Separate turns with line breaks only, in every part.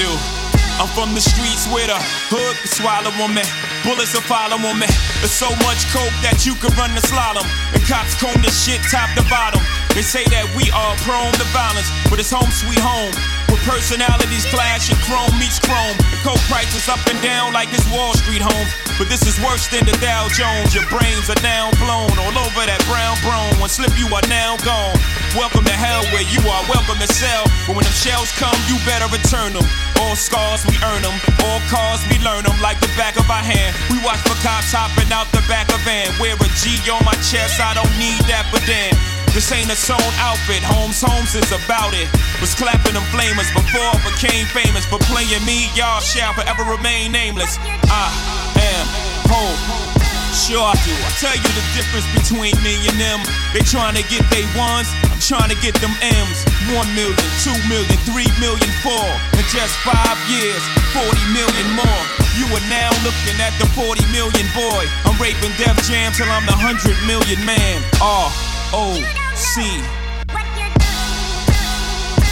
Do. I'm from the streets where the hood can swallow on me. Bullets will follow on me. There's so much coke that you could run the slalom. And cops comb this shit top to bottom. They say that we are prone to violence, but it's home sweet home. With personalities clashing, chrome meets chrome. The coke prices up and down like it's Wall Street home. But this is worse than the Dow Jones. Your brains are now blown all over that brown brown. One slip, you are now gone. Welcome to hell where you are welcome to sell. But when them shells come, you better return them. All scars, we earn them. All cars, we learn them like the back of our hand. We watch for cops hopping out the back of van. Wear a G on my chest, I don't need that, but then. This ain't a sewn outfit, Holmes Holmes is about it. Was clapping them flamers before I became famous. For playing me, y'all shall forever remain nameless. I am home. Sure I do. I tell you the difference between me and them. They trying to get they ones, I'm trying to get them M's. One million, two million, three million, four. In just five years, 40 million more. You are now looking at the 40 million boy. I'm raping Def Jam till I'm the 100 million man. R O C.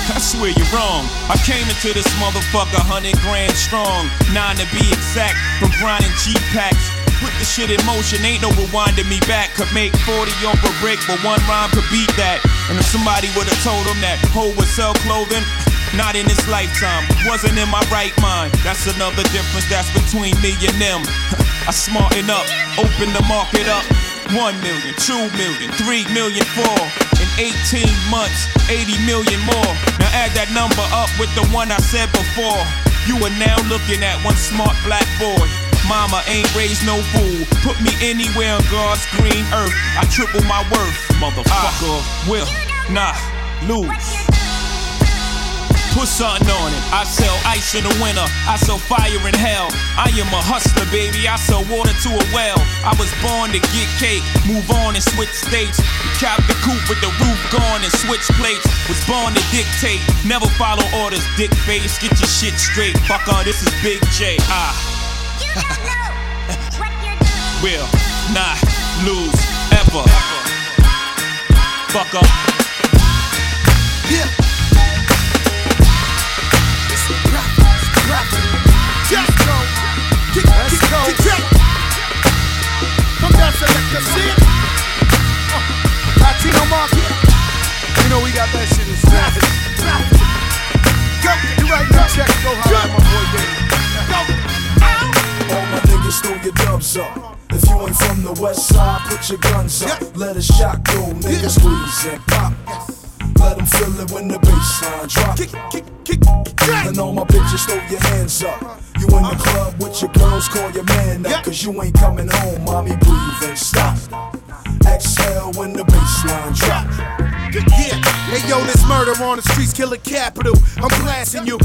I swear you're wrong. I came into this motherfucker 100 grand strong. Nine to be exact, from grinding G packs. Put the shit in motion, ain't no rewinding me back. Could make 40 off a brick, but one rhyme could beat that. And if somebody would've told him that Hov would sell clothing, not in this lifetime, wasn't in my right mind. That's another difference that's between me and them. I smarten up, open the market up. One million, two million, three million, four. In 18 months, 80 million more. Now add that number up with the one I said before. You are now looking at one smart black boy. Mama ain't raised no fool. Put me anywhere on God's green earth. I triple my worth, motherfucker. I will not lose. Put something on it. I sell ice in the winter. I sell fire in hell. I am a hustler, baby. I sell water to a well. I was born to get cake, move on and switch states. Cap the coupe with the roof gone and switch plates. Was born to dictate, never follow orders. Dick face, get your shit straight. Fucker, this is Big J. Ah. Will not lose ever. Fucker.
Yeah.
Let a shot go, nigga
Yeah.
squeeze and pop. Let them feel it when the bassline drop.
Kick, kick, kick, kick.
And all my bitches throw your hands up. You in the uh-huh. club with your girls, call your man up. Cause you ain't coming home, mommy, breathe and stop. Exhale when the bassline drop.
Yeah, hey yo, this murder on the streets, killer capital. I'm blasting you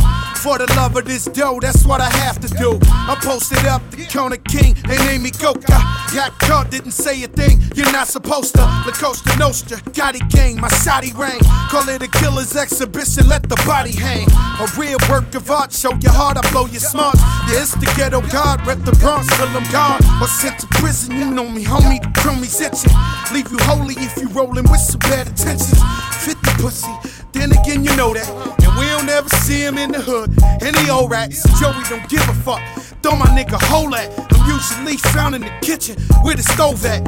for the love of this dough. That's what I have to do. I'm posted up, the corner king. They name me Coca. Got caught, didn't say a thing. You're not supposed to. La Costa Nostra, Gotti gang, my Saudi rain. Call it a killer's exhibition. Let the body hang. A real work of art. Show your heart, I blow your smarts. Yeah, it's the ghetto god. Rep the Bronx till I'm gone. Or sent to prison. You know me, homie. The chromies itching. Leave you holy if you rolling with some bad intentions. 50 pussy. Then again, you know that. And we don't ever see him in the hood. Any old rats. Joey don't give a fuck. Throw my nigga hole at. I'm usually found in the kitchen where the stove at.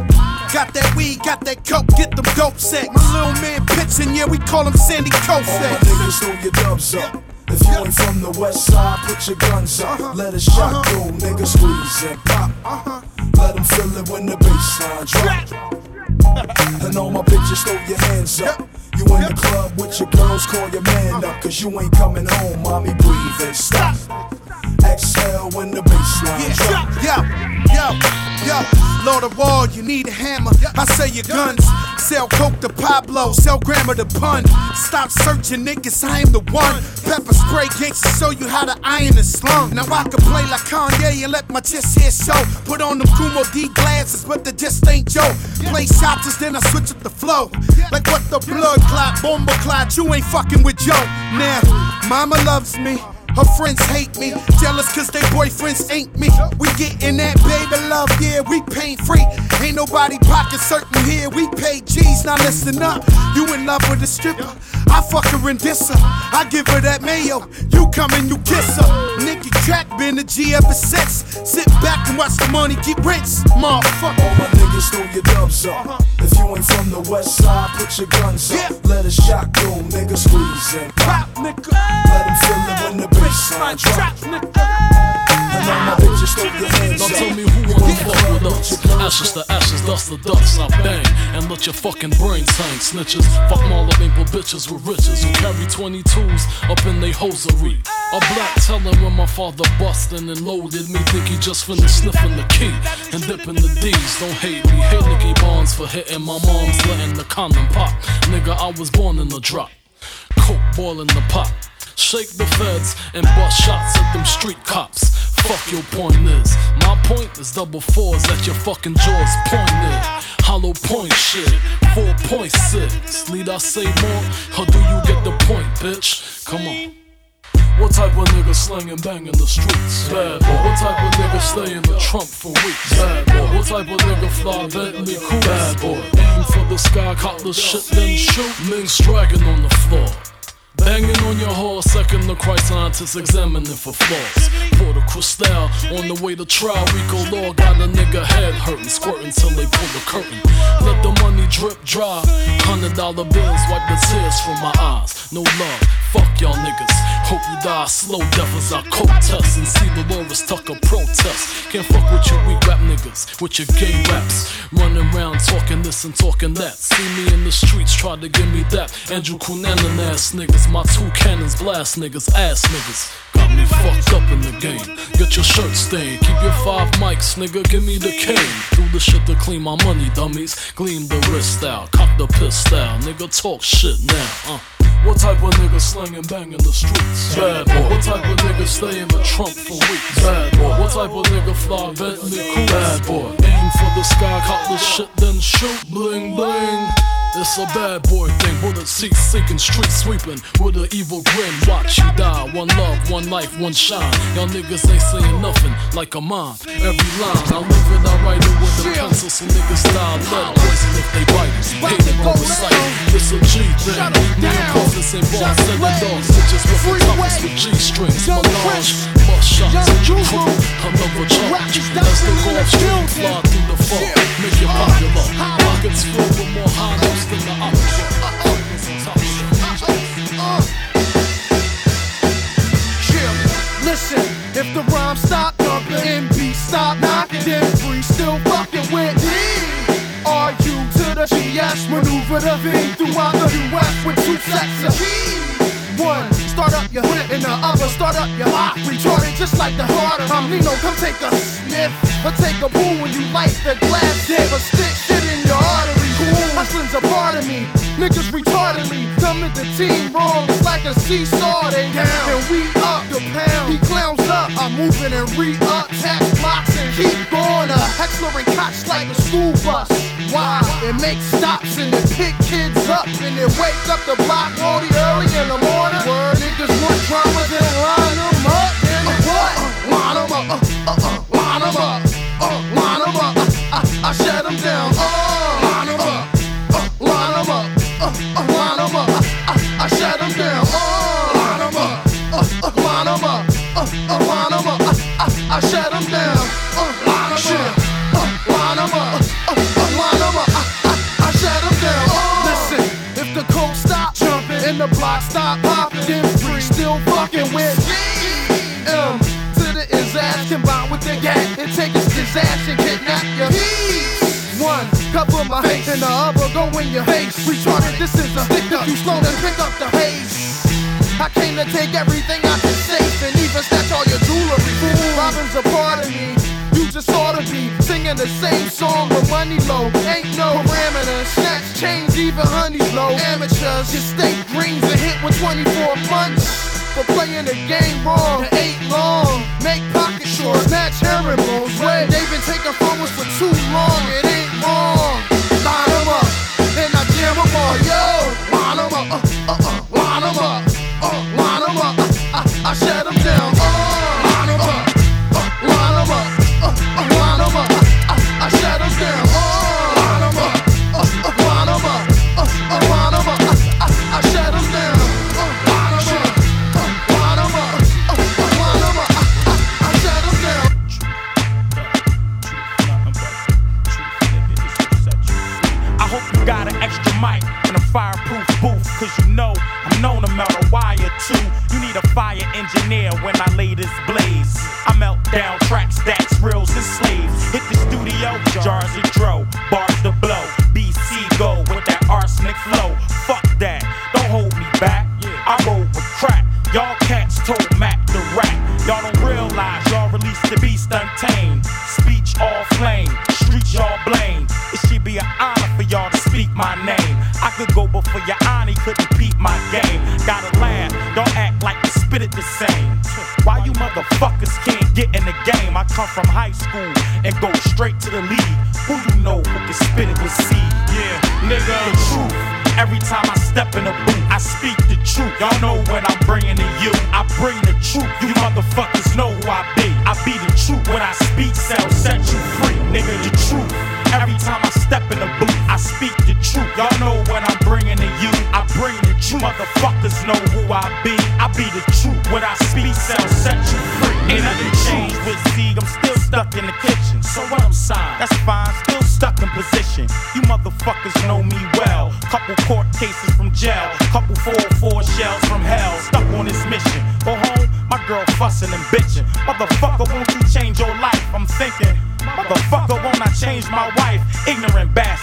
Got that weed, got that coke, get them dope set. My little man pitching, yeah, we call him Sandy
All my niggas throw your dubs up. If you ain't from the west side, put your guns up. Let a shot go, nigga squeeze and pop. Uh-huh. Let them feel it when the bassline drop. And all my bitches throw your hands up. You in the club with your girls, call your man up. Cause you ain't coming home, mommy, breathe and stop. Exhale when the bassline drop.
Yo, yo, yo, Lord of War, you need a hammer. I say your guns. Sell coke to Pablo, sell grammar to pun. Stop searching, niggas, I am the one. Pepper spray gangsta show you how to iron a slum. Now I can play like Kanye and let my chest hair show. Put on them Kumo D glasses, but they just ain't Joe. Play shots, then I switch up the flow. Like what the blood clot, bomber clot, you ain't fucking with Joe. Now, mama loves me.
Her friends hate me, jealous cause they boyfriends ain't me. We gettin' that baby love, yeah, we pain free. Ain't nobody pocket certain here, we pay G's. Now listen up, you in love with a stripper. I fuck her and diss her. I give her that mayo, you come and you kiss her. Nicky Crack been a G ever since. Sit back and watch the money get rich, motherfucker.
All my niggas throw your dubs up. If you ain't from the west side, put your guns up.
Yeah.
Let a shot go, nigga squeeze and pop.
Pop, nigga.
Let 'em feel it when the baseline drop.
Trap, nigga.
All my bitches throw your hands
Now tell me who wanna fuck with us? Ashes to ashes, dust to dust, I bang and let your fucking brains hang. Snitches, fuck Marlboro bitches with riches who carry 22s up in they hosiery. A black telling when my father bustin' and loaded me, think he just finished sniffing the key and dipping the D's. Don't hate me, hate Nicky Barnes for hitting my mom's letting the condom pop. Nigga, I was born in the drop. Coke boiling the pot. Shake the feds and bust shots at them street cops. Fuck your pointless. My point is double fours at your fucking jaws pointed. Hollow point shit. 4.6. Need I say more? Or do you get the point, bitch? Come on. What type of nigga slinging bang in the streets? Bad boy. What type of nigga stay in the trunk for weeks? Bad boy. What type of nigga fly Bentley cool? Bad boy. Aim for the sky, caught the shit, then shoot. Minks dragging on the floor. Banging on your horse, second the Christ scientists examining for flaws. Pour the crystal on the way to trial. Rico Law got a nigga head hurting, squirting till they pull the curtain. Let the money drip dry. Hundred dollar bills wipe the tears from my eyes. No love, fuck y'all niggas. Hope you die slow, devils I coke test and see the Delores Tucker protest. Can't fuck with you weak rap niggas, with your gay raps. Running around talking this and talking that. See me in the streets, try to give me that. Andrew Cunanan ass niggas, my two cannons blast niggas, ass niggas. Got me fucked up in the game. Get your shirt stained, keep your five mics, nigga, give me the cane. Do the shit to clean my money, dummies. Gleam the wrist out, cock the pistol, nigga, talk shit now, uh. What type of nigga slinging bang in the streets? Bad boy. What type of nigga stay in the trunk for weeks? Bad boy. What type of nigga fly Bentley cool? Bad boy. Aim for the sky, caught the shit, then shoot. Bling bling. It's a bad boy thing, bullet seats seeking, street sweeping with an evil grin. Watch you die, one love, one life, one shine. Y'all niggas ain't saying nothing like a mom. Every line, I live it, I write it with a pencil, so niggas style lead poison if they bite it. Hate it, won't recite. It's a G thing. Me and Profits ain't send the dogs. Bitches with the toughest with G strings. Melange, bust shots crew. Another charge. As the Gulfstream fly through the fog. Make it popular. Pockets filled with more high than.
Listen, if the rhyme stop dumping, MB stop knocking, then free still fucking with me. Are you to the GS? Maneuver the V throughout the US with two sets of keys. One, start up your hip, and the other, start up your lock. Retarded just like the harder. I'm Nino, come take a sniff. Or take a boo when you light the glass dip. Or stick shit in your artery. Hustling's a part of me. Niggas retardedly come at the team wrong. It's like a seesaw, they down. And we up the pound. He clowns up. I'm moving and re-up. Tap blocks and keep going. A Heckler and Koch's like a school bus. Why? It makes stops and it pick kids up. And it wake up the block early, early in the morning. Word niggas want drama, then line them up. Then what? Line them up. Uh, uh, uh, line them up. In your face. Retarded, this is a stick up. You slow then pick up the pace. I came to take everything out your safe and even snatch all your jewelry. Fool, Robin's a part of me. You just ought to be singing the same song with money low. Ain't no parameters. Snatch chains, even honey's low. Amateurs, your state dreams are hit with 24 months. For playing the game wrong, it ain't long. Make pocket short, snatch herringbones. Way they've been taking us for too long, it ain't wrong. And 'em all, yo. Up, uh,
tracks, stacks, reels, and sleeves. Hit the studio, jars of dro, bars to blow.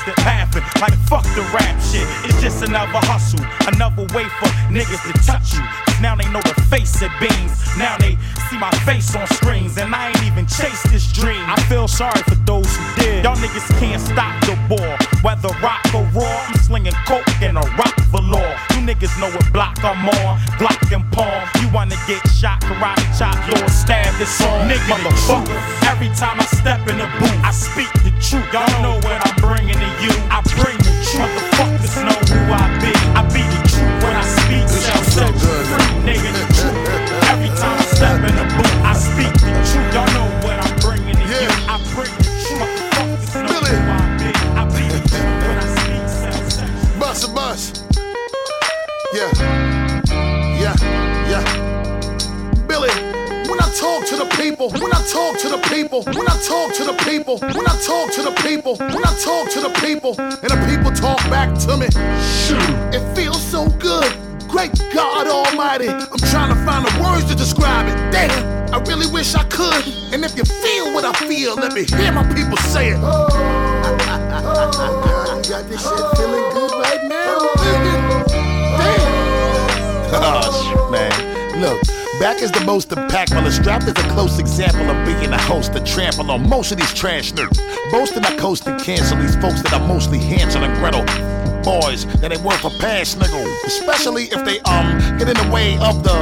Bastard, laughing like fuck the rap shit. It's just another hustle, another way for niggas to touch you. Now they know the face of beans. Now they see my face on screens, and I ain't even chased this dream. I feel sorry for those who did. Y'all niggas can't stop the ball, whether rock or raw. I'm slinging coke and a rock velour. Niggas know what block I'm on, Glock and palm. You wanna get shot, karate chop, Lord stab this song. Nigga, motherfucker. Every time I step in the booth, I speak the truth. Y'all know what I'm bringing to you. I bring the truth. Motherfuckers know who I be. I be the truth when I speak. Sell, sell, free,
Yeah. Yeah. Yeah. Billy, when I talk to the people, when I talk to the people, when I talk to the people, when I talk to the people, when I talk to the people, and the people talk back to me, shoot, it feels so good. Great God Almighty, I'm trying to find the words to describe it. Damn, I really wish I could. And if you feel what I feel, let me hear my people say it. Oh, you got this shit feeling good right now, Look, back is the most impactful. A strap is a close example of being a host to trample on most of these trash nerds. Boasting I coast and cancel these folks that are mostly Hansel and Gretel. Boys that ain't worth a pass, nigga. Especially if they um get in the way of the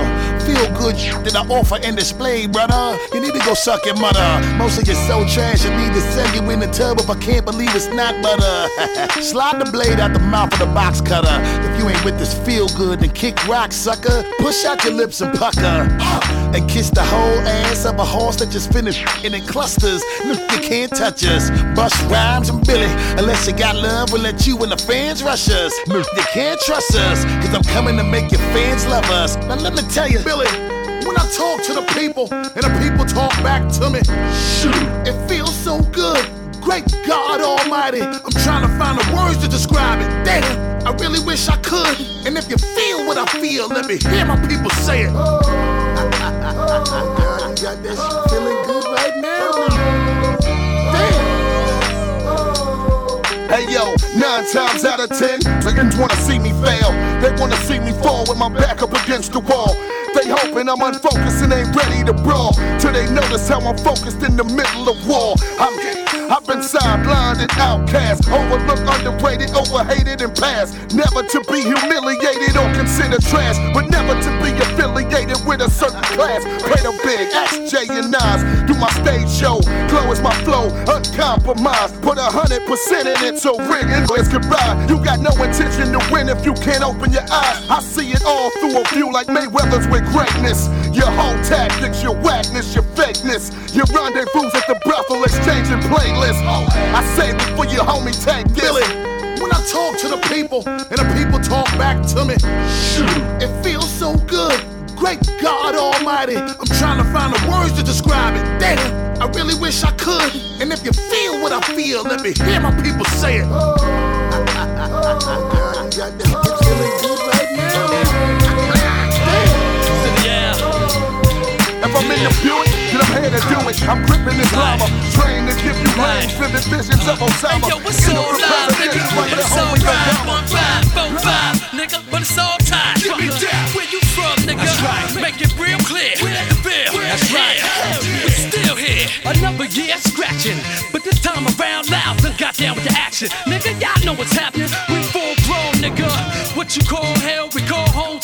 feel good that I offer and display, brother. You need to go suck your mother. Most of you so trash, I need to sell you in the tub if I can't believe it's not butter. Slide the blade out the mouth of the box cutter. If you ain't with this feel good, then kick rock, sucker. Push out your lips and pucker. And kiss the whole ass of a horse that just finished and in clusters. Look, You can't touch us. Bust rhymes and Billy. Unless you got love, we'll let you and the fans rush us. You can't trust us, cause I'm coming to make your fans love us. Now let me tell you, Billy. When I talk to the people and the people talk back to me, shoot, it feels so good. Great God Almighty, I'm trying to find the words to describe it. Damn, I really wish I could. And if you feel what I feel, let me hear my people say it. Oh, oh, Girl, you got that shit feeling good right now? Oh, Damn. Oh, oh.
Hey yo, nine times out of ten, niggas wanna see me fail. They wanna see me fall with my back up against the wall. They hoping I'm unfocused and ain't ready to brawl. Till they notice how I'm focused in the middle of war. I'm I've been sidelined and outcast, overlooked, underrated, overhated, and passed. Never to be humiliated or considered trash, but never to be affiliated with a certain class. Play the big, ask Jay and Nas, do my stage show. Glow is my flow, uncompromised. Put a hundred percent in it, so ring and let's goodbye. You got no intention to win if you can't open your eyes. I see it all through a view like Mayweather's with greatness. Your whole tactics, your whackness, your fakeness. Your rendezvous at the brothel exchanging playlists. I save it for your homie, take this.
Billy, when I talk to the people and the people talk back to me, shoot, it feels so good. Great God Almighty, I'm trying to find the words to describe it. Damn, I really wish I could. And if you feel what I feel, let me hear my people say it. you got that shit feeling good right now? Damn.
Yeah.
way to do it. I'm gripping the drama, trained to give you brains, vivid visions of Osama.
Hey, yo, what's so live, nigga? But it's all right. One five, four five, nigga. But it's all time. Give me that. Where you from, nigga? That's right. Make it real clear. The bill. That's right. We still here. Another year scratching, but this time around loud. Done got down with the action, nigga. Y'all know what's happening. We full grown, nigga. What you call hell, we call home.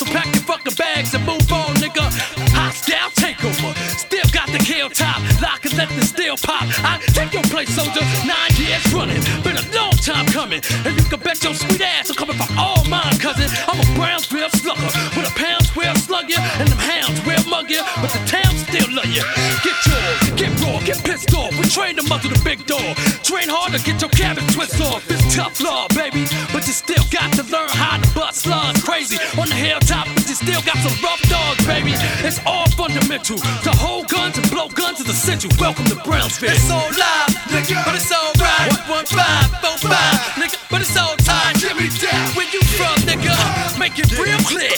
Top. Lock and let the steel pop. I take your place, soldier. Nine years running. Been a long time coming. And you can bet your sweet ass I'm coming for all mine, cousin. I'm a Brownsville slugger. With a pound will slug you. And them hounds will mug you. But the town still love you. Get yours. Get raw. Get pissed off. We train them up to the big door. Train hard to get your cabin twist off. It's tough law, baby. But you still got slugs crazy. On the hilltop, but you still got some rough dogs, baby. It's all fundamental. To hold guns and blow guns is essential. Welcome to Brownsville. It's all live, nigga, but it's all right. One, one, five, four, five, nigga, but it's all time. Give me that. Where you from, nigga? Make it real clear.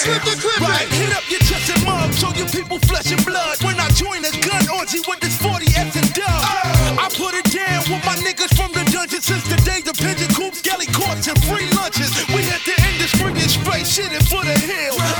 Slip the clip
Right, hit up your chest and mug, show you people flesh and blood. When I join a gun orgy with this 40 F and dub, oh. I put it down with my niggas from the dungeon since the day the pigeon coops, galley courts, and free lunches. We hit the industry and straight shit it for the hill. Ain't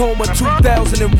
coma 2001.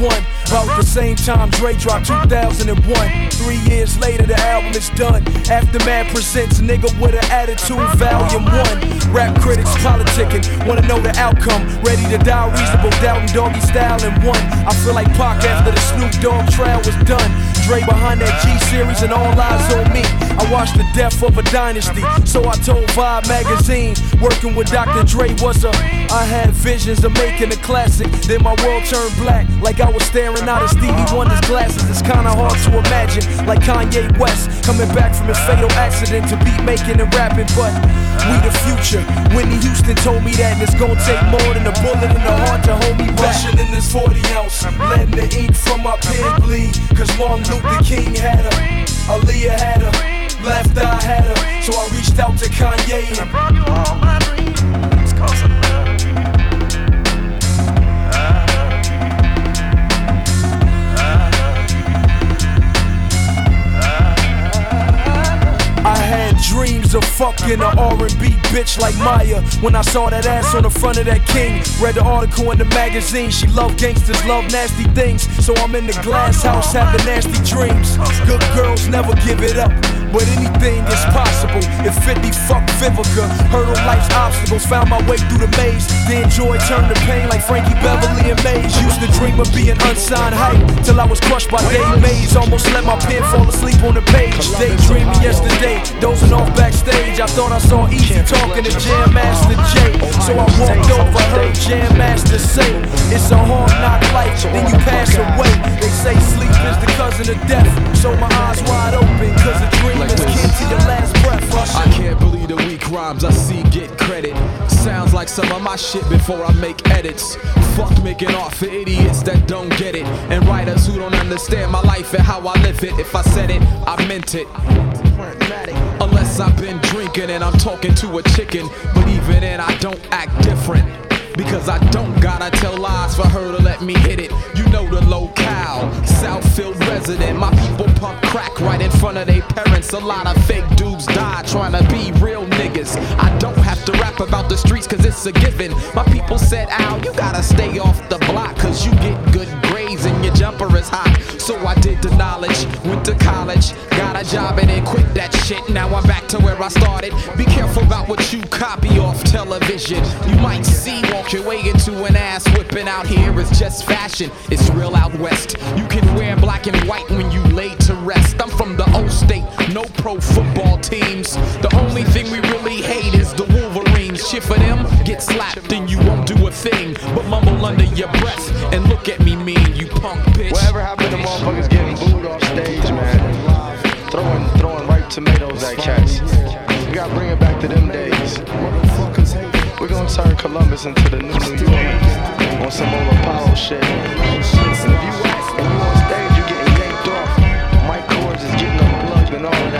About the same time Dre dropped 2001. Three years later, the album is done. Aftermath presents Nigga with an Attitude, Volume 1. Rap critics politicking, wanna know the outcome. Ready to die, reasonable doubt, and doggy style in one. I feel like Pac after the Snoop Dogg trial was done. Dre behind that G series and all eyes on me. I watched the death of a dynasty, so I told Vibe magazine. Working with Dr. Dre was a. I had visions of making a classic. Then my world turned black, like I was staring out of Stevie Wonder's glasses. It's kinda hard to imagine, like Kanye West coming back from his fatal accident to beat making and rapping. But we the future. Whitney Houston told me that, and it's gonna take more than a bullet in the heart to hold me back. Rushing in this 40 ounce, letting the ink from my pen bleed. Cause Martin Luther King had her, Aaliyah had her, left I had her. So I reached out to Kanye and brought you all my dreams. Cause love. Had dreams of fucking an R&B bitch like Maya. When I saw that ass on the front of that king, read the article in the magazine. She love gangsters, love nasty things. So I'm in the glass house having nasty dreams. Good girls never give it up. But anything is possible. If 50 fuck Vivica, hurdle life's obstacles, found my way through the maze. Then joy turned to pain like Frankie Beverly and Maze. Used to dream of being unsigned hype till I was crushed by Dave Mays. Almost let my pen fall asleep on the page. Daydreaming yesterday, dozing off backstage. I thought I saw Eazy talking to Jam Master Jay. So I walked over, heard Jam Master say, It's a hard knock life, then you pass away. They say sleep is the cousin of death. So my eyes wide open, cause a dream is kin to your last breath.
I can't believe the weak rhymes I see get credit. Sounds like some of my shit before I make edits. Fuck making art for idiots that don't get it. And writers who don't understand my life and how I live it. If I said it, I meant it. Unless I've been drinking and I'm talking to a chicken. But even then, I don't act different. Because I don't gotta tell lies for her to let me hit it. You know the locale, Southfield resident. My people pump crack right in front of their parents. A lot of fake dudes die trying to be real niggas. I don't have to rap about the streets cause it's a given. My people said, Al, you gotta stay off the block cause you get good grades and your jumper is hot. So I did the knowledge, went to college, got a job and then quit that shit. Now I'm back to where I started. Be careful about what you copy off television. You might see walk your way into an ass whipping out here. It's just fashion. It's real out west. You can wear black and white when you lay to rest. I'm from the old state, no pro football teams. The only thing we really hate is the Wolverines. Shit for them, get slapped and you won't do a thing. But mumble under your breath and look at me mean, punk bitch.
Whatever happened to motherfuckers getting booed off stage, man? Throwing, throwing ripe tomatoes at cats. We gotta bring it back to them days. We're gonna turn Columbus into the new New York on some old Apollo shit. And if you, if you on stage, you getting yanked off. Mike Kors is getting unplugged and all of that.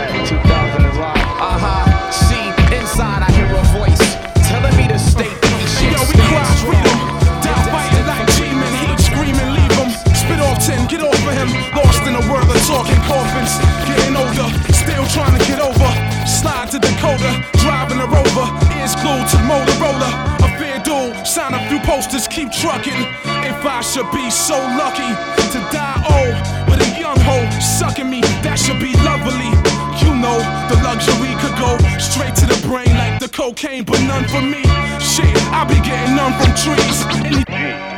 Posters, keep trucking. If I should be so lucky to die old with a young hoe sucking me, that should be lovely. You know, the luxury could go straight to the brain like the cocaine, but none for me. Shit, I be getting none from trees. Any-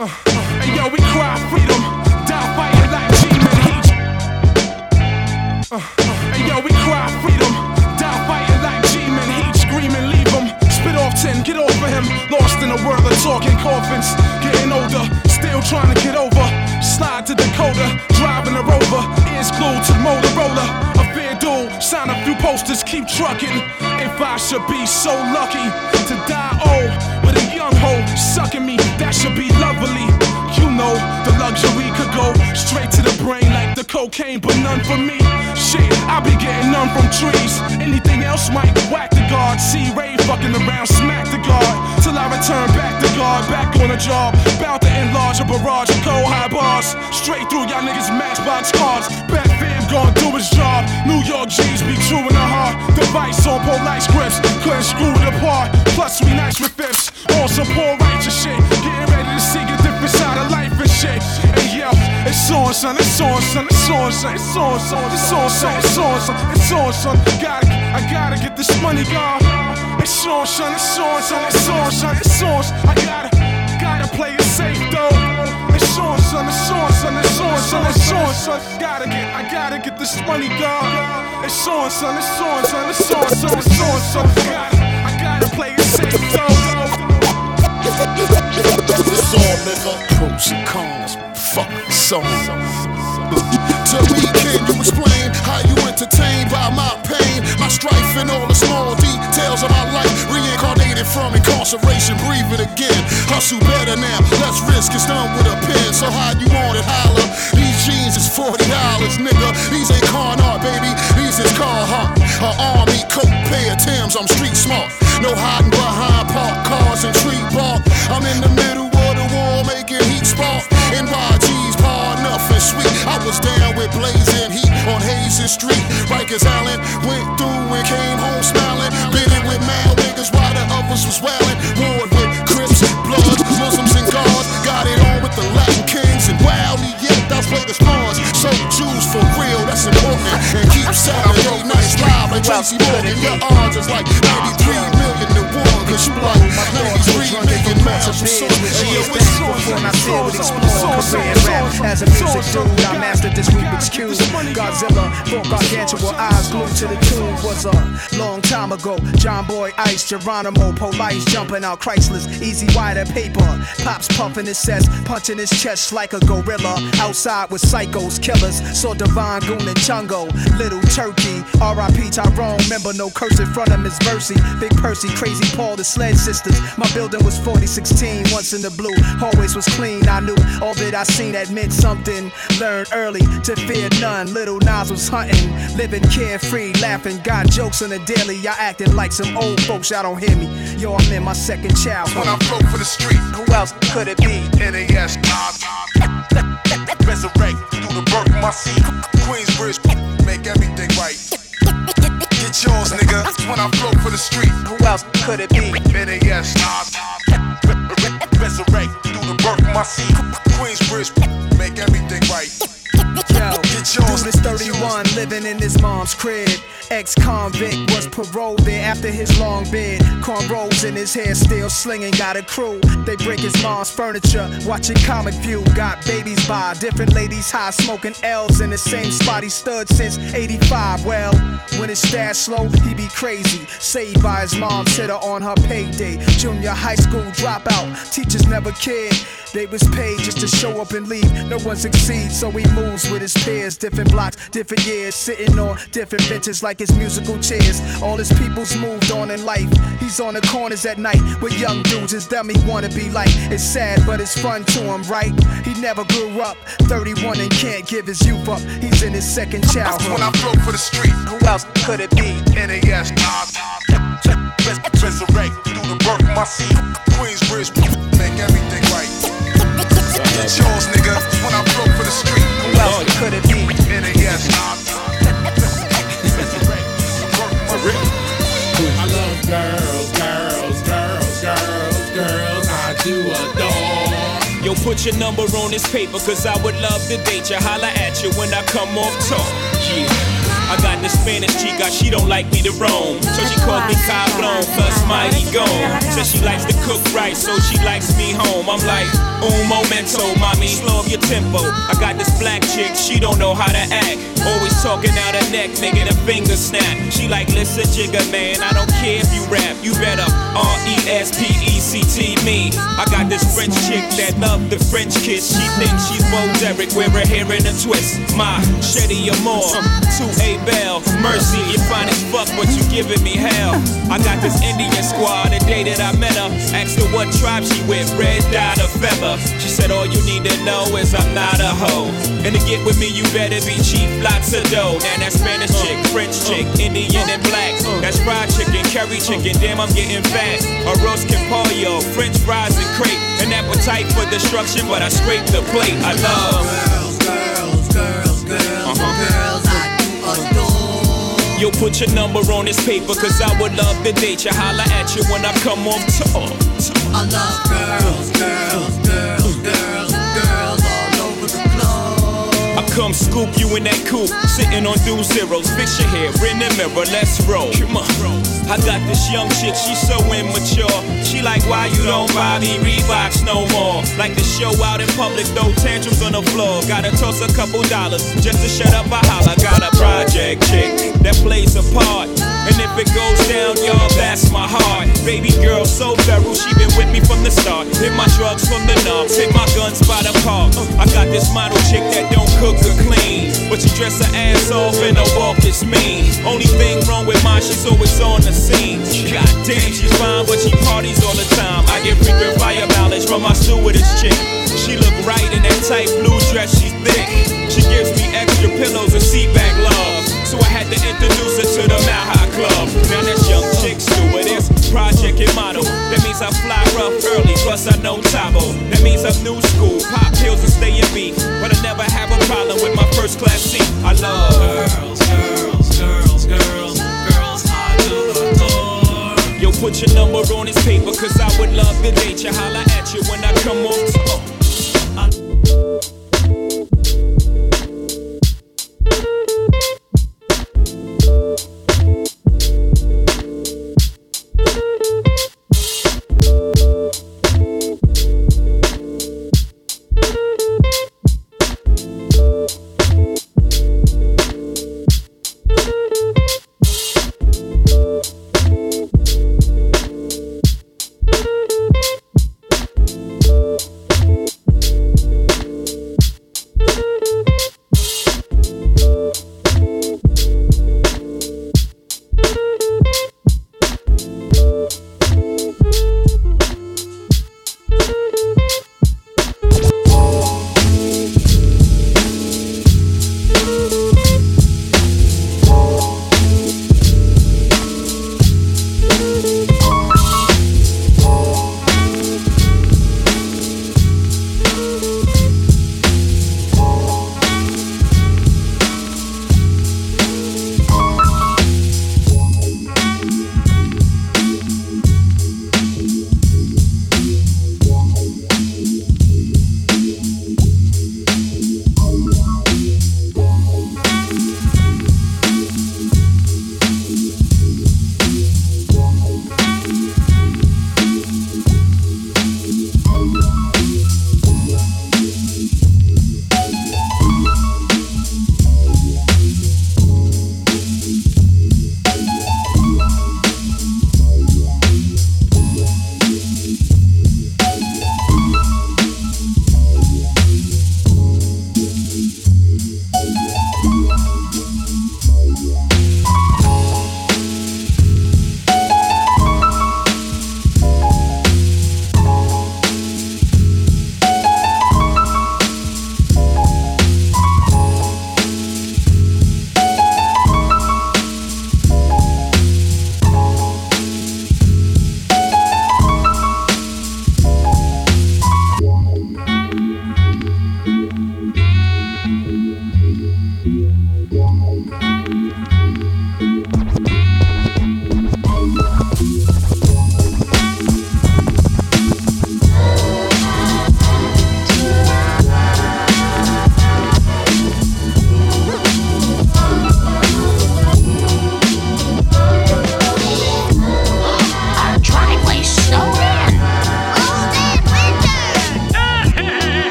Uh, hey yo, we cry freedom, die fighting like G-men heat. Uh, yo, we cry freedom, die fighting like G-men heat. Screaming, leave him, spit off 10, get off of him. Lost in a world of talking coffins, getting older, still trying to get over. Slide to Dakota, driving a rover, ears glued to Motorola. A fair duel, sign a few posters, keep trucking. If I should be so lucky to die old with a young hoe sucking me, that should be cocaine, but none for me. Shit, I be getting none from trees. Anything else might whack the guard. See Ray fucking around, smack the guard. Till I return back to guard, back on the job. Bout to enlarge a barrage of cold high bars. Straight through y'all niggas' matchbox cards. Back fam gon' do his job. New York G's be true in the heart. Device on polite scripts, couldn't screw it apart. Plus we nice with fifths. On some poor righteous shit. Getting ready to see a different side of life shit. And yo, it's on, son, it's on, son, it's on, son, it's on, son, it's on, son, it's on, son, it's on, son. Gotta, I gotta get this money gone. It's on, son, it's on, son, it's on, son, it's on. I gotta, gotta play it safe though. It's on, son, it's on, son, it's on, son, it's on, son. Gotta get, I gotta get this money gone. It's on, son, it's on, son, it's on, son, it's on, son. Gotta, I gotta play it safe though.
Pros and cons, fuck song. Tariq, can you explain how you entertained by my pain, my strife, and all the small details of my life? Reincarnated from incarceration, breathe it again. Hustle better now, less risk is done with a pen. So how you want it, holla? These jeans is forty dollars, nigga. These ain't Carnard, baby. These is Carhartt. An army coat, pair of Timbs. I'm street smart. No hiding behind parked cars and tree bark. I'm in the middle making heat spark. NYG's par nothing sweet. I was down with blazing heat on Hazen Street. Rikers Island went through and came home smiling. Bidding with mad niggas while the others was wailing. Warred with Crips, Bloods, Muslims, yet I play. So Jews for real, that's important. And keep Saturday nights live like Tracy Morgan. Your odds is like 93 million to one. Cause you like 93 million matches. So, hey, yo, it's on,
When I said would explore career rap as a music dude, I mastered this Rubik's cube. Godzilla, four gargantuan eyes glued to the tune was a long time ago. John Boy Ice, Geronimo, Police jumping out Chrysler's E-Z Wider paper. Pops puffing his chest, punching his chest like a gorilla. Outside with psychos, killers. Saw Divine Goon and Chungo, Little Turkey. R.I.P. Tyrone, remember no curse in front of Miss Mercy. Big Percy, crazy Paul, the Sled Sisters. My building was 4016, once in the blue. Always was clean, I knew all that I seen that meant something. Learned early to fear none. Little Nas was hunting, living carefree, laughing. Got jokes on the daily, y'all acting like some old folks, y'all don't hear me. Yo, I'm in my second child.
When I flow for the street,
who else could it be?
NAS, resurrect through the birth of my seed. Queensbridge, make everything right. Get yours, nigga. When I flow for the street,
who else could it be?
Many yes, NAS, resurrect through the birth of my seed. Queensbridge, make everything right.
Yo, get yours. dude is 31, living in his mom's crib. Ex convict was paroled there after his long bid. Cornrows in his hair, still slinging, got a crew. They break his mom's furniture, watching Comic View. Got babies by different ladies high, smoking L's in the same spot he stood since 85. Well, when his stash slow, he be crazy. Saved by his mom's hitter on her payday. Junior high school dropout, teachers never cared. They was paid just to show up and leave. No one succeeds, so he moves with his peers. Different blocks, different years, sitting on different benches like his musical chairs. All his people's moved on in life. He's on the corners at night with young dudes his dummy wanna be like. It's sad, but it's fun to him, right? He never grew up, 31 and can't give his youth up. He's in his second childhood.
When I flow for the street,
who else could it be?
NAS, resurrect through the birth of my seed. Queensbridge, make everything right. Get yours, nigga.
Put your number on this paper, cause I would love to date you. Holla at you when I come off talk. Yeah. I got the Spanish chica, she don't like me to roam. So she called me Cablon, plus mighty gone. Says she likes to cook right, so she likes me home. I'm like, un momento, mommy, slow up your tempo. I got this black chick, she don't know how to act. Always talking out her neck, making a finger snap. She like, listen, Jigga man, I don't care if you rap. You better R-E-S-P-E-C-T me. I got this French chick that love the French kiss. She thinks she's Bo Derek, wear her hair in a twist. My Shetty Amore, 2A Bell. Mercy, you fine as fuck, but you giving me hell. I got this Indian squad the day that I met her. Asked her what tribe she with, red dot or feather. She said, All you need to know is I'm not a hoe. And to get with me, you better be cheap, lots of dough. Now that Spanish chick, French chick, Indian and black. That's fried chicken, curry chicken, damn, I'm getting fat. A Arroz con pollo, French fries and crepe. An appetite for destruction, but I scrape the plate. I love
girls, girls, girls, girls, uh-huh. girls.
Yo, put your number on this paper, cause I would love to date you. Holla at you when I come off tour.
I love girls, girls, girls,
come scoop you in that coupe, sitting on two zeros. Fix your hair in the mirror, let's roll. Come on. I got this young chick, she's so immature. She like, why you don't buy me Reeboks no more? Like to show out in public, throw tantrums on the floor. Gotta toss a couple dollars just to shut up a holler. Got a project chick that plays a part. And if it goes down, y'all, that's my heart. Baby girl, so thorough, she been with me from the start. Hit my drugs from the knobs, hit my guns by the park. I got this model chick that don't cook or clean, but she dress her ass off and her walk is mean. Only thing wrong with mine, she's always on the scene. God damn, she's fine, but she parties all the time. I get frequent fire mileage from my stewardess chick. She look right in that tight blue dress, she's thick. She gives me extra pillows and seat back love. So I had to introduce her to the High Club. Now that's young chick stewardess, project and model. That means I fly rough early, plus I know Tabo. That means I'm new school, pop pills and stay in beat. But I never have a problem with my first class seat. I love
girls, girls, girls, girls, girls, I do adore.
Yo, put your number on this paper, cause I would love to date you. Holla at you when I come on tour.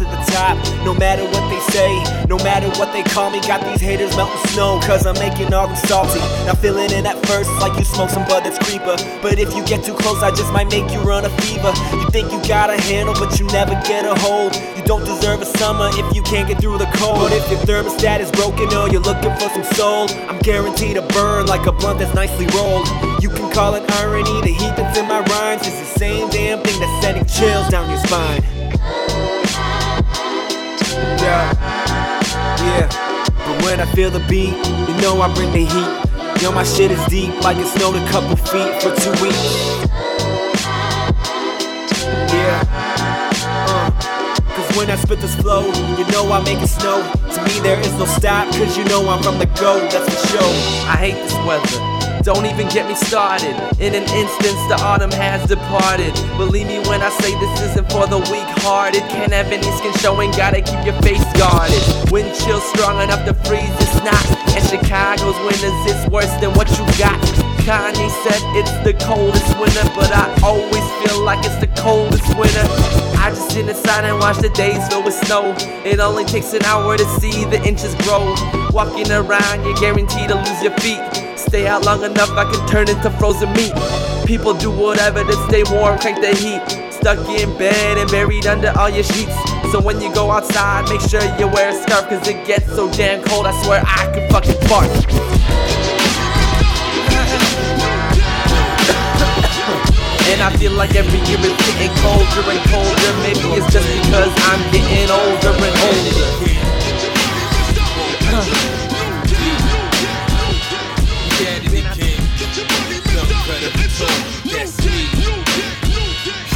To the top. No matter what they say, no matter what they call me, got these haters melting snow, cause I'm making all them salty. Now feeling it at first like you smoke some bud that's creeper. But if you get too close, I just might make you run a fever. You think you got a handle, but you never get a hold. You don't deserve a summer if you can't get through the cold. But if your thermostat is broken or you're looking for some soul, I'm guaranteed to burn like a blunt that's nicely rolled. You can call it irony, the heat that's in my rhymes is the same damn thing that's sending chills down your spine. Yeah, yeah. But when I feel the beat, you know I bring the heat. Yo, my shit is deep, like it snowed a couple feet for two weeks. Yeah. Uh. Cause when I spit this flow, you know I make it snow. To me, there is no stop, cause you know I'm from the go, that's for sure.
I hate this weather. Don't even get me started. In an instance, the autumn has departed. Believe me when I say this isn't for the weak hearted. Can't have any skin showing, gotta keep your face guarded. Wind chill strong enough to freeze, it's not. And Chicago's winters, it's worse than what you got. Kanye said it's the coldest winter, but I always feel like it's the coldest winter. I just sit inside and watch the days fill with snow. It only takes an hour to see the inches grow. Walking around, you're guaranteed to lose your feet. Stay out long enough, I can turn into frozen meat. People do whatever to stay warm, crank the heat. Stuck in bed and buried under all your sheets. So when you go outside, make sure you wear a scarf, cause it gets so damn cold, I swear I could fucking fart. And I feel like every year it's getting colder and colder. Maybe it's just because I'm getting older and older.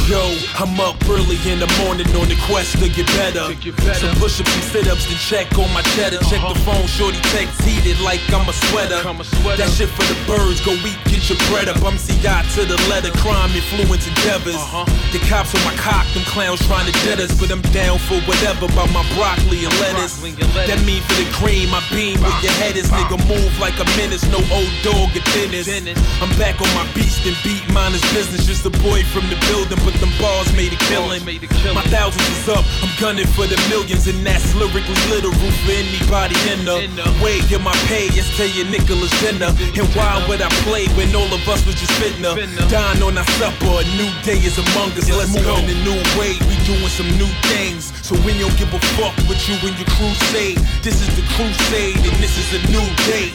Yo, I'm up early in the morning on the quest to get better. Some push ups and sit ups, then check on my cheddar. Check the uh-huh. phone, shorty text heated like I'm a sweater. That shit for the birds, go eat, get your bread up. I'm CI to the letter, crime, influence, endeavors. The cops on my cock, them clowns trying to dead us. But I'm down for whatever about my broccoli and lettuce. That mean for the cream, I beam where your head is. Nigga, move like a menace, no old dog or Dennis. I'm back on my beast and beat minus business. Just a boy from the building, but them bars made a killing. My thousands is up, I'm gunning for the millions, and that's lyrically literal for anybody in the way. Get my pay, yes, tell you Nicholas Jenner. And why would I play when all of us was just fitting up? Dying on our supper, a new day is among us. Let's move in a new way, we doing some new things. So we don't give a fuck with you and your crusade. This is the crusade, and this is a new day.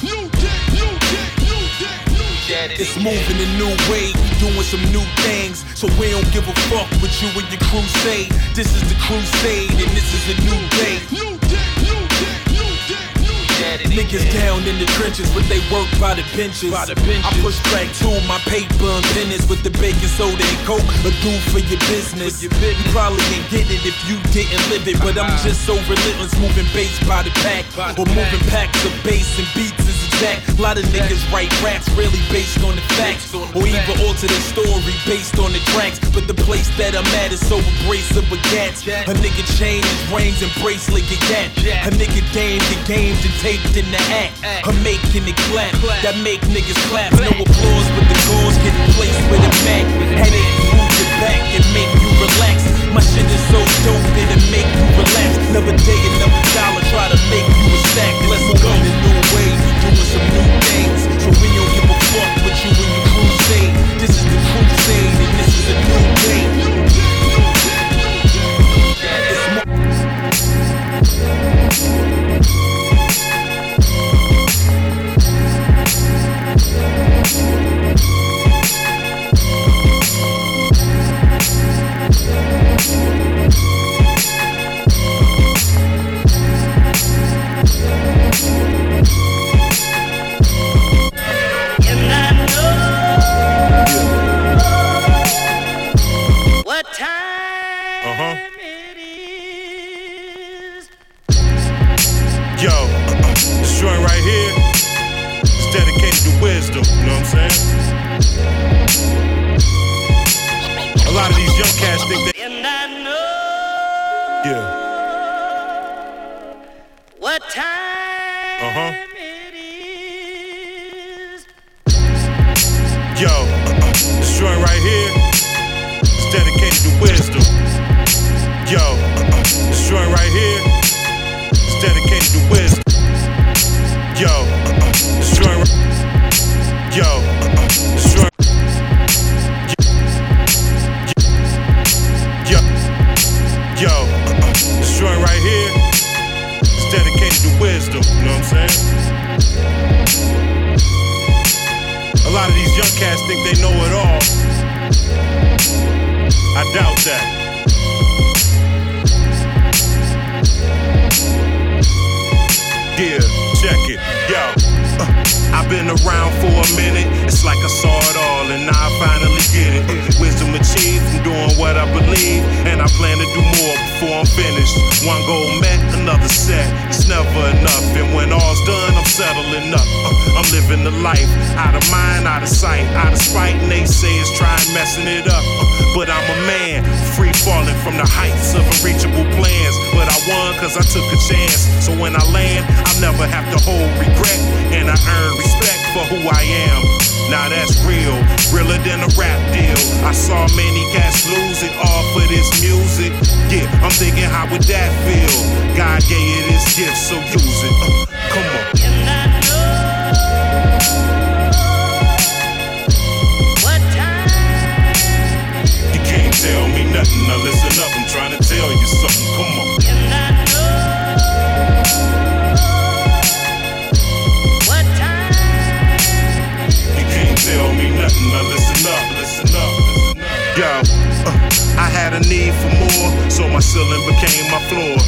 It's moving a new way, we doing some new things. So we don't give a fuck with you and your crusade. This is the crusade, and this is a new day. Niggas down in the trenches, but they work by the benches. I push track two, my paper and pennies with the baking soda and coke. A do for your business. You probably ain't get it if you didn't live it, but I'm uh-huh. just so relentless, moving bass by the pack, or moving packs of bass and beats is exact. A lot of niggas write raps really based on the facts, or even alter the story based on the tracks. But the place that I'm at is so abrasive with gats. A nigga chain his rings and bracelet get gat. A nigga dame get gamed and taped in the act. I'm making it clap, that make niggas clap. No applause, but the goals get placed with a Mac. Headache, move your back and make you relax. My shit is so dope that it make you relax. Another day, another dollar, try to make you a stack. Let's go the new way, we doing some new things. So we don't give a fuck with you when you crusade. This is the crusade, and this is a new
wisdom. You know what I'm saying? A lot of these young cats think they
know
it all. I doubt that. Yeah, check it. Yo, uh, I've been around for a minute. It's like I saw it all, and now I finally get it. Wisdom achieved from doing what I believe, and I plan to do more before I'm finished. One goal met, another set. It's never enough, and when all's done, I'm settling up. Uh, I'm living the life, out of mind, out of sight, out of spite. And they say it's trying messing it up, uh, but I'm a man, free falling from the heights of unreachable plans. But I won cause I took a chance. So when I land, I'll never have to hold regret, and I earn respect for who I am. Now that's real, realer than a rap deal. I saw many cats lose it all for this music. Yeah, I'm thinking, how would that feel? God gave you this gift, so use it. Uh, come on. You can't tell me nothing. Now listen up, I'm trying to tell you something. Come on. Ceiling became my floor.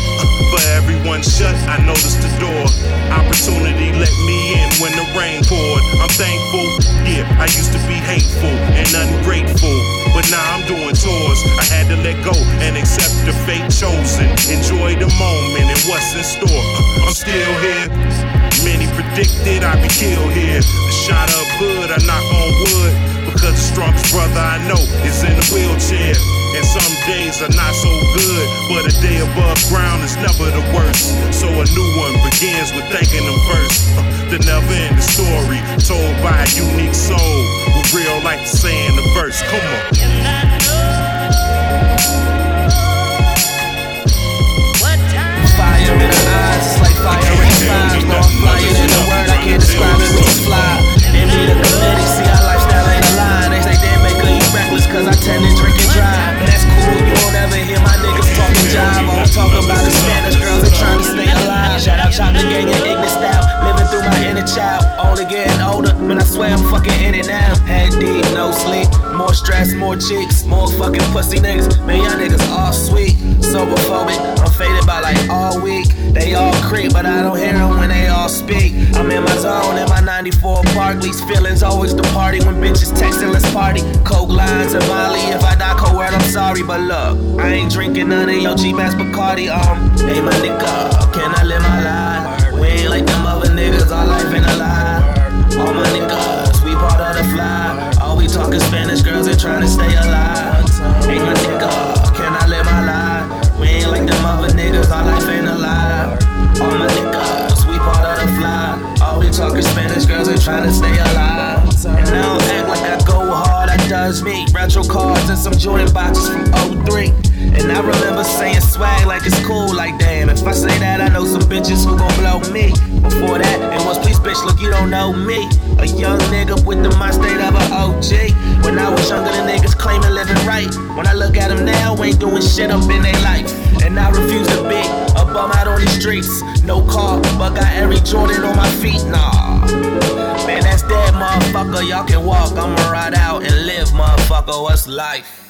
For everyone shut, I noticed the door. Opportunity let me in when the rain poured. I'm thankful, yeah, I used to be hateful and ungrateful. But now I'm doing tours. I had to let go and accept the fate chosen. Enjoy the moment and what's in store. I'm still here. Many predicted I'd be killed here. A shot up hood, I knock on wood. Because the strongest brother I know is in a wheelchair. And some days are not so good, but a day above ground is never the worst. So a new one begins with thanking them first. The never ending story told by a unique soul. With real like to say in the verse. Come on.
Fire in her eyes, it's like fire in the vibes. No, I'm flyer than the word, I can't describe it, we just fly. Envy the committee, see our reckless, cause I tend to drink and drive. But that's cool, you won't ever hear my niggas talking jive. All I'm talking about the Spanish girls that trying to stay alive. Shout out Chocolate Gang and Ignis style, living through my inner child. Only getting older, but I swear I'm fucking in it now. Head deep, no sleep, more stress, more cheeks, more fucking pussy niggas. Man, y'all niggas all sweet, sober phobic. I'm faded by like all week. They all creep, but I don't hear them when they all speak. I'm in my zone in my 94 Park. These feelings always the party when bitches texting, let's party. Coke lines and Molly. If I die cold I'm sorry, but look, I ain't drinking none of your cheap ass Bacardi. Um, hey my nigga, can I live my life? We ain't like them other niggas, our life ain't a lie. All my niggas, we part of the fly. All we talking Spanish girls and trying to stay alive. Hey my nigga, can I live my life? We ain't like them other niggas, our life ain't alive. All my niggas, we part of the fly. All we talking Spanish girls and trying to stay alive. And don't act like I go hard, I does me. Retro cards and some Jordan boxes from 03. And I remember saying swag like it's cool, like damn. If I say that, I know some bitches who gon' blow me. Before that, and was please bitch, look, you don't know me. A young nigga with the mind state of an OG. When I was younger, the niggas claiming living right. When I look at them now, ain't doing shit up in their life. And I refuse to be a bum out on these streets. No car, but got every Jordan on my feet. Nah, man, that's dead, motherfucker. Y'all can walk, I'ma ride out and live, motherfucker. What's life?